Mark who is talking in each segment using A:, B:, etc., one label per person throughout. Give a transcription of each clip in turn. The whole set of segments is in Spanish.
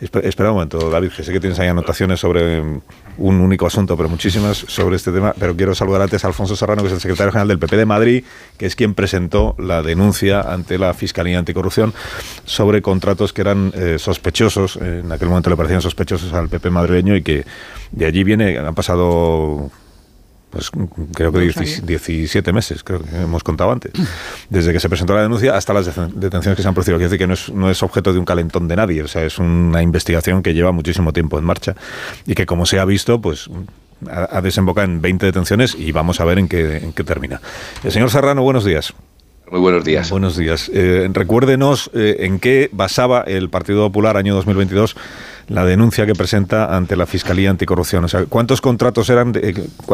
A: Espera, un momento, David, que sé que tienes ahí anotaciones sobre un único asunto, pero muchísimas sobre este tema. Pero quiero saludar antes a Alfonso Serrano, que es el secretario general del PP de Madrid, que es quien presentó la denuncia ante la Fiscalía Anticorrupción sobre contratos que eran eh, sospechosos, en aquel momento le parecían sospechosos al PP madrileño y que de allí viene, han pasado pues creo que 17 meses, creo que hemos contado antes, desde que se presentó la denuncia hasta las detenciones que se han producido. Quiere decir que no es, no es objeto de un calentón de nadie, o sea, es una investigación que lleva muchísimo tiempo en marcha y que, como se ha visto, pues ha, desembocado en 20 detenciones y vamos a ver en qué, en qué termina. El señor Serrano, buenos días.
B: Muy buenos días.
A: Buenos días. Eh, recuérdenos eh, en qué basaba el Partido Popular año 2022 la denuncia que presenta ante la Fiscalía Anticorrupción. O sea, ¿cuántos contratos eran?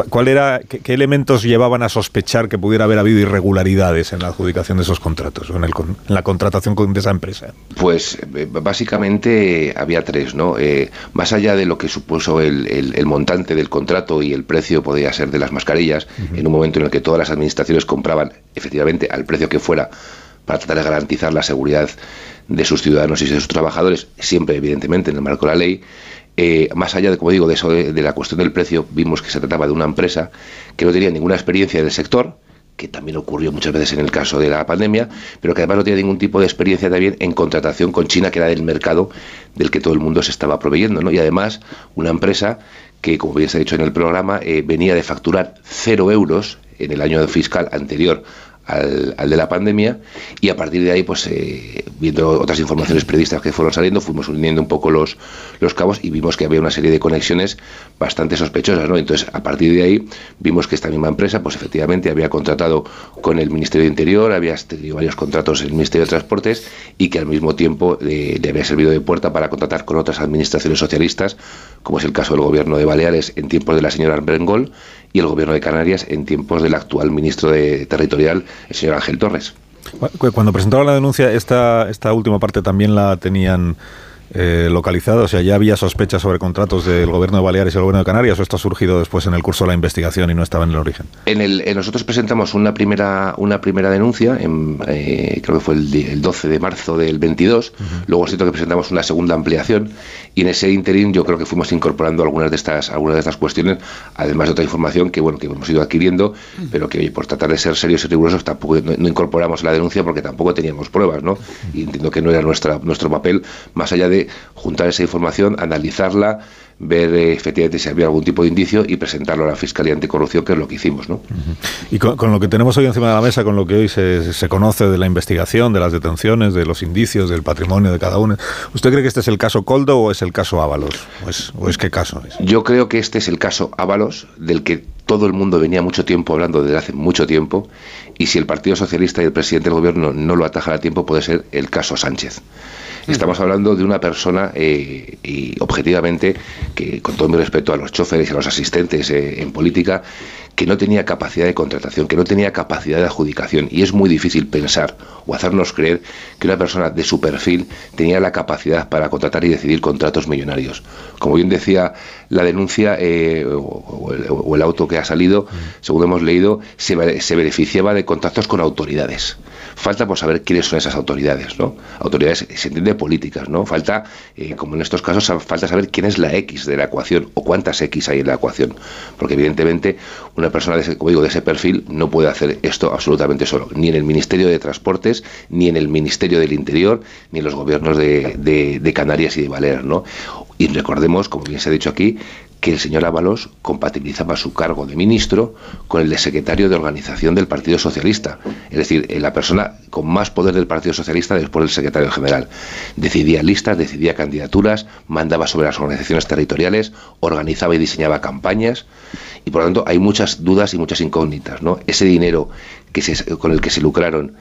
A: ¿Cuál era, qué, elementos llevaban a sospechar que pudiera haber habido irregularidades en la adjudicación de esos contratos o en, la contratación de esa empresa?
B: Pues eh, básicamente había tres, ¿no? Eh, más allá de lo que supuso el, montante del contrato y el precio podía ser de las mascarillas, en un momento en el que todas las administraciones compraban efectivamente al precio que fuera para tratar de garantizar la seguridad de sus ciudadanos y de sus trabajadores, siempre evidentemente en el marco de la ley. Eh, más allá de, como digo, de, eso de, la cuestión del precio, vimos que se trataba de una empresa que no tenía ninguna experiencia del sector, que también ocurrió muchas veces en el caso de la pandemia, pero que además no tenía ningún tipo de experiencia también en contratación con China, que era el mercado del que todo el mundo se estaba proveyendo. ¿no? Y además, una empresa que, como bien se ha dicho en el programa, eh, venía de facturar cero euros en el año fiscal anterior al, de la pandemia y a partir de ahí, pues eh, viendo otras informaciones periodistas que fueron saliendo, fuimos uniendo un poco los, los cabos y vimos que había una serie de conexiones bastante sospechosas, ¿no? Entonces, a partir de ahí, vimos que esta misma empresa, pues efectivamente había contratado con el Ministerio de Interior, había tenido varios contratos en el Ministerio de Transportes y que al mismo tiempo le había servido de puerta para contratar con otras administraciones socialistas, como es el caso del gobierno de Baleares en tiempos de la señora Brengol y el gobierno de Canarias en tiempos del actual ministro de Territorial, el señor Ángel Torres.
A: Cuando presentaron la denuncia, esta, esta última parte también la tenían eh, localizado? O sea, ¿ya había sospechas sobre contratos del gobierno de Baleares y el gobierno de Canarias o esto ha surgido después en el curso de la investigación y no estaba en el origen?
B: En el, nosotros presentamos una primera, una primera denuncia, en, eh, creo que fue el, 12 de marzo del 22, luego siento que presentamos una segunda ampliación y en ese interín yo creo que fuimos incorporando algunas de estas, algunas de estas cuestiones, además de otra información que bueno que hemos ido adquiriendo, pero que por tratar de ser serios y rigurosos tampoco no, incorporamos la denuncia porque tampoco teníamos pruebas, ¿no? Y entiendo que no era nuestra, nuestro papel, más allá de juntar esa información, analizarla, ver eh, efectivamente si había algún tipo de indicio y presentarlo a la Fiscalía Anticorrupción, que es lo que hicimos. ¿no?
A: Y con, lo que tenemos hoy encima de la mesa, con lo que hoy se, se, conoce de la investigación, de las detenciones, de los indicios, del patrimonio de cada uno, ¿usted cree que este es el caso Coldo o es el caso Ábalos? ¿O es, o es qué caso es?
B: Yo creo que este es el caso Ábalos, del que todo el mundo venía mucho tiempo hablando desde hace mucho tiempo, y si el Partido Socialista y el presidente del gobierno no lo atajan a tiempo, puede ser el caso Sánchez. Estamos hablando de una persona, eh, y objetivamente, que con todo mi respeto a los choferes y a los asistentes eh, en política, que no tenía capacidad de contratación, que no tenía capacidad de adjudicación. Y es muy difícil pensar o hacernos creer que una persona de su perfil tenía la capacidad para contratar y decidir contratos millonarios. Como bien decía la denuncia eh, o, el, auto que ha salido, según hemos leído, se, se beneficiaba de contactos con autoridades. Falta por saber quiénes son esas autoridades, ¿no? Autoridades, se entiende, políticas, ¿no? Falta, eh, como en estos casos, falta saber quién es la X de la ecuación o cuántas X hay en la ecuación. Porque evidentemente una persona, de ese, como digo, de ese perfil no puede hacer esto absolutamente solo, ni en el Ministerio de Transportes, ni en el Ministerio del Interior, ni en los gobiernos de, de Canarias y de Baleares, ¿no? Y recordemos, como bien se ha dicho aquí, que el señor Ábalos compatibilizaba su cargo de ministro con el de secretario de organización del Partido Socialista, es decir, eh, la persona con más poder del Partido Socialista después del secretario general. Decidía listas, decidía candidaturas, mandaba sobre las organizaciones territoriales, organizaba y diseñaba campañas y por lo tanto hay muchas dudas y muchas incógnitas. ¿no? Ese dinero que con el que se lucraron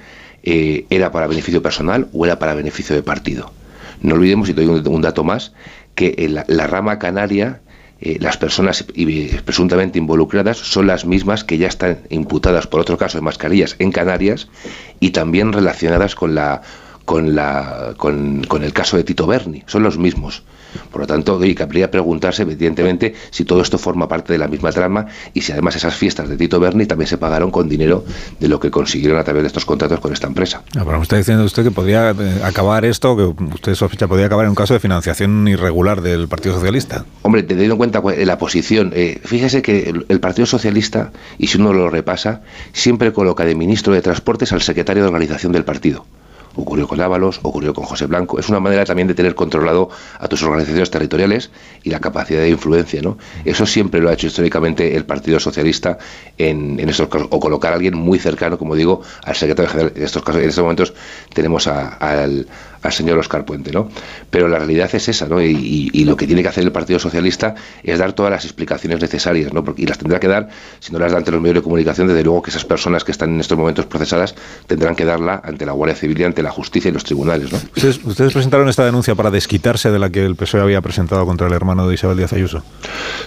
B: eh, era para beneficio personal o era para beneficio de partido. No olvidemos, y doy un, dato más, que la rama canaria eh, las personas presuntamente involucradas son las mismas que ya están imputadas por otro caso de mascarillas en Canarias y también relacionadas con la con, la, con, con el caso de Tito Berni, son los mismos. Por lo tanto, y cabría preguntarse, evidentemente, si todo esto forma parte de la misma trama y si además esas fiestas de Tito Berni también se pagaron con dinero de lo que consiguieron a través de estos contratos con esta empresa.
A: Ah, pero me está diciendo usted que podría eh, acabar esto, que usted sospecha, podría acabar en un caso de financiación irregular del Partido Socialista.
B: Hombre, teniendo en cuenta la posición, eh, fíjese que el, el Partido Socialista, y si uno lo repasa, siempre coloca de ministro de Transportes al secretario de organización del partido ocurrió con Ábalos, ocurrió con José Blanco. Es una manera también de tener controlado a tus organizaciones territoriales y la capacidad de influencia, ¿no? Eso siempre lo ha hecho históricamente el Partido Socialista en, en estos casos, o colocar a alguien muy cercano, como digo, al secretario general. En estos casos, en estos momentos tenemos al, al señor Oscar Puente, ¿no? Pero la realidad es esa, ¿no? Y, lo que tiene que hacer el Partido Socialista es dar todas las explicaciones necesarias, ¿no? Porque, y las tendrá que dar, si no las da ante los medios de comunicación, desde luego que esas personas que están en estos momentos procesadas tendrán que darla ante la Guardia Civil y ante la justicia y los tribunales, ¿no?
A: ¿Ustedes, presentaron esta denuncia para desquitarse de la que el PSOE había presentado contra el hermano de Isabel Díaz Ayuso?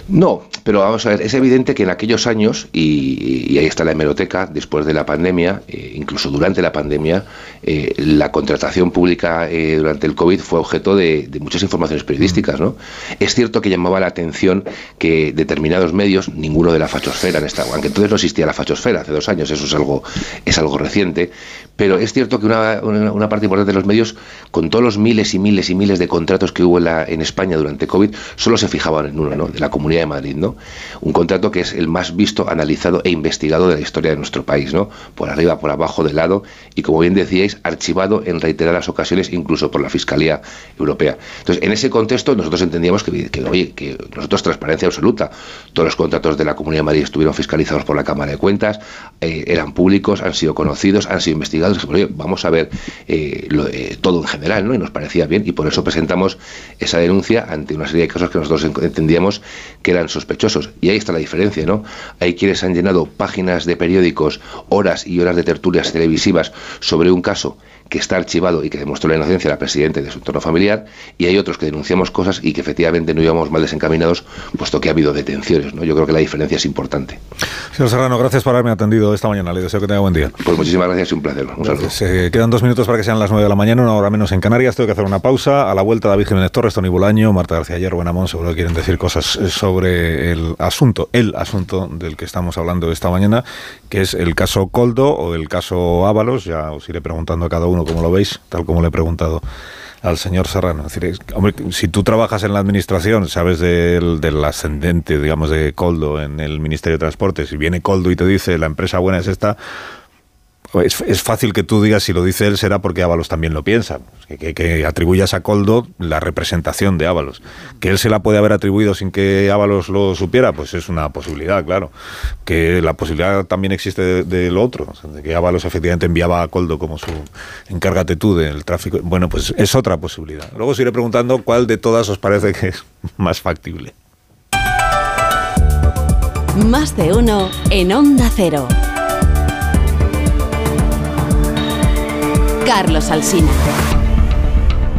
B: No, pero vamos a ver, es evidente que en aquellos años, y, ahí está la hemeroteca, después de la pandemia, eh, incluso durante la pandemia, eh, la contratación pública eh, durante el COVID fue objeto de, muchas informaciones periodísticas. ¿no? Es cierto que llamaba la atención que determinados medios, ninguno de la fachosfera, en esta, aunque entonces no existía la fachosfera, hace dos años, eso es algo, es algo reciente, pero es cierto que una, una, parte importante de los medios, con todos los miles y miles y miles de contratos que hubo en España durante COVID, solo se fijaban en uno, ¿no? de la Comunidad de Madrid. ¿no? Un contrato que es el más visto, analizado e investigado de la historia de nuestro país, ¿no? por arriba, por abajo, de lado, y como bien decíais, archivado en reiteradas ocasiones incluso por la Fiscalía Europea. Entonces, en ese contexto nosotros entendíamos que, oye, que nosotros transparencia absoluta. Todos los contratos de la Comunidad de Madrid estuvieron fiscalizados por la Cámara de Cuentas, eh, eran públicos, han sido conocidos, han sido investigados. Oye, vamos a ver eh, eh, todo en general, ¿no? Y nos parecía bien y por eso presentamos esa denuncia ante una serie de casos que nosotros entendíamos que eran sospechosos. Y ahí está la diferencia, ¿no? Hay quienes han llenado páginas de periódicos, horas y horas de tertulias televisivas sobre un caso que está archivado y que demostró la inocencia de la presidenta de su entorno familiar, y hay otros que denunciamos cosas y que efectivamente no íbamos mal desencaminados, puesto que ha habido detenciones. ¿no? Yo creo que la diferencia es importante.
A: Señor Serrano, gracias por haberme atendido esta mañana. Le deseo que tenga buen día.
B: Pues muchísimas gracias y un placer. Un saludo.
A: Se quedan dos minutos para que sean las nueve de la mañana, una hora menos en Canarias. Tengo que hacer una pausa. A la vuelta, David Jiménez Torres, Tony Bulaño, Marta García Hierro, Buenamón, seguro que quieren decir cosas sobre el asunto, el asunto del que estamos hablando esta mañana, que es el caso Coldo o el caso Ábalos. Ya os iré preguntando a cada uno cómo lo veis tal como le he preguntado al señor Serrano. decir, hombre, si tú trabajas en la administración, sabes del, del, ascendente, digamos, de Coldo en el Ministerio de Transportes, y viene Coldo y te dice la empresa buena es esta, es, fácil que tú digas si lo dice él será porque Ábalos también lo piensa. Que, atribuyas a Coldo la representación de Ábalos. Que él se la puede haber atribuido sin que Ábalos lo supiera, pues es una posibilidad, claro. Que la posibilidad también existe de, lo otro, de que Ábalos efectivamente enviaba a Coldo como su encárgate tú del tráfico. Bueno, pues es otra posibilidad. Luego os iré preguntando cuál de todas os parece que es más factible.
C: Más de uno en Onda Cero. Carlos Alsina.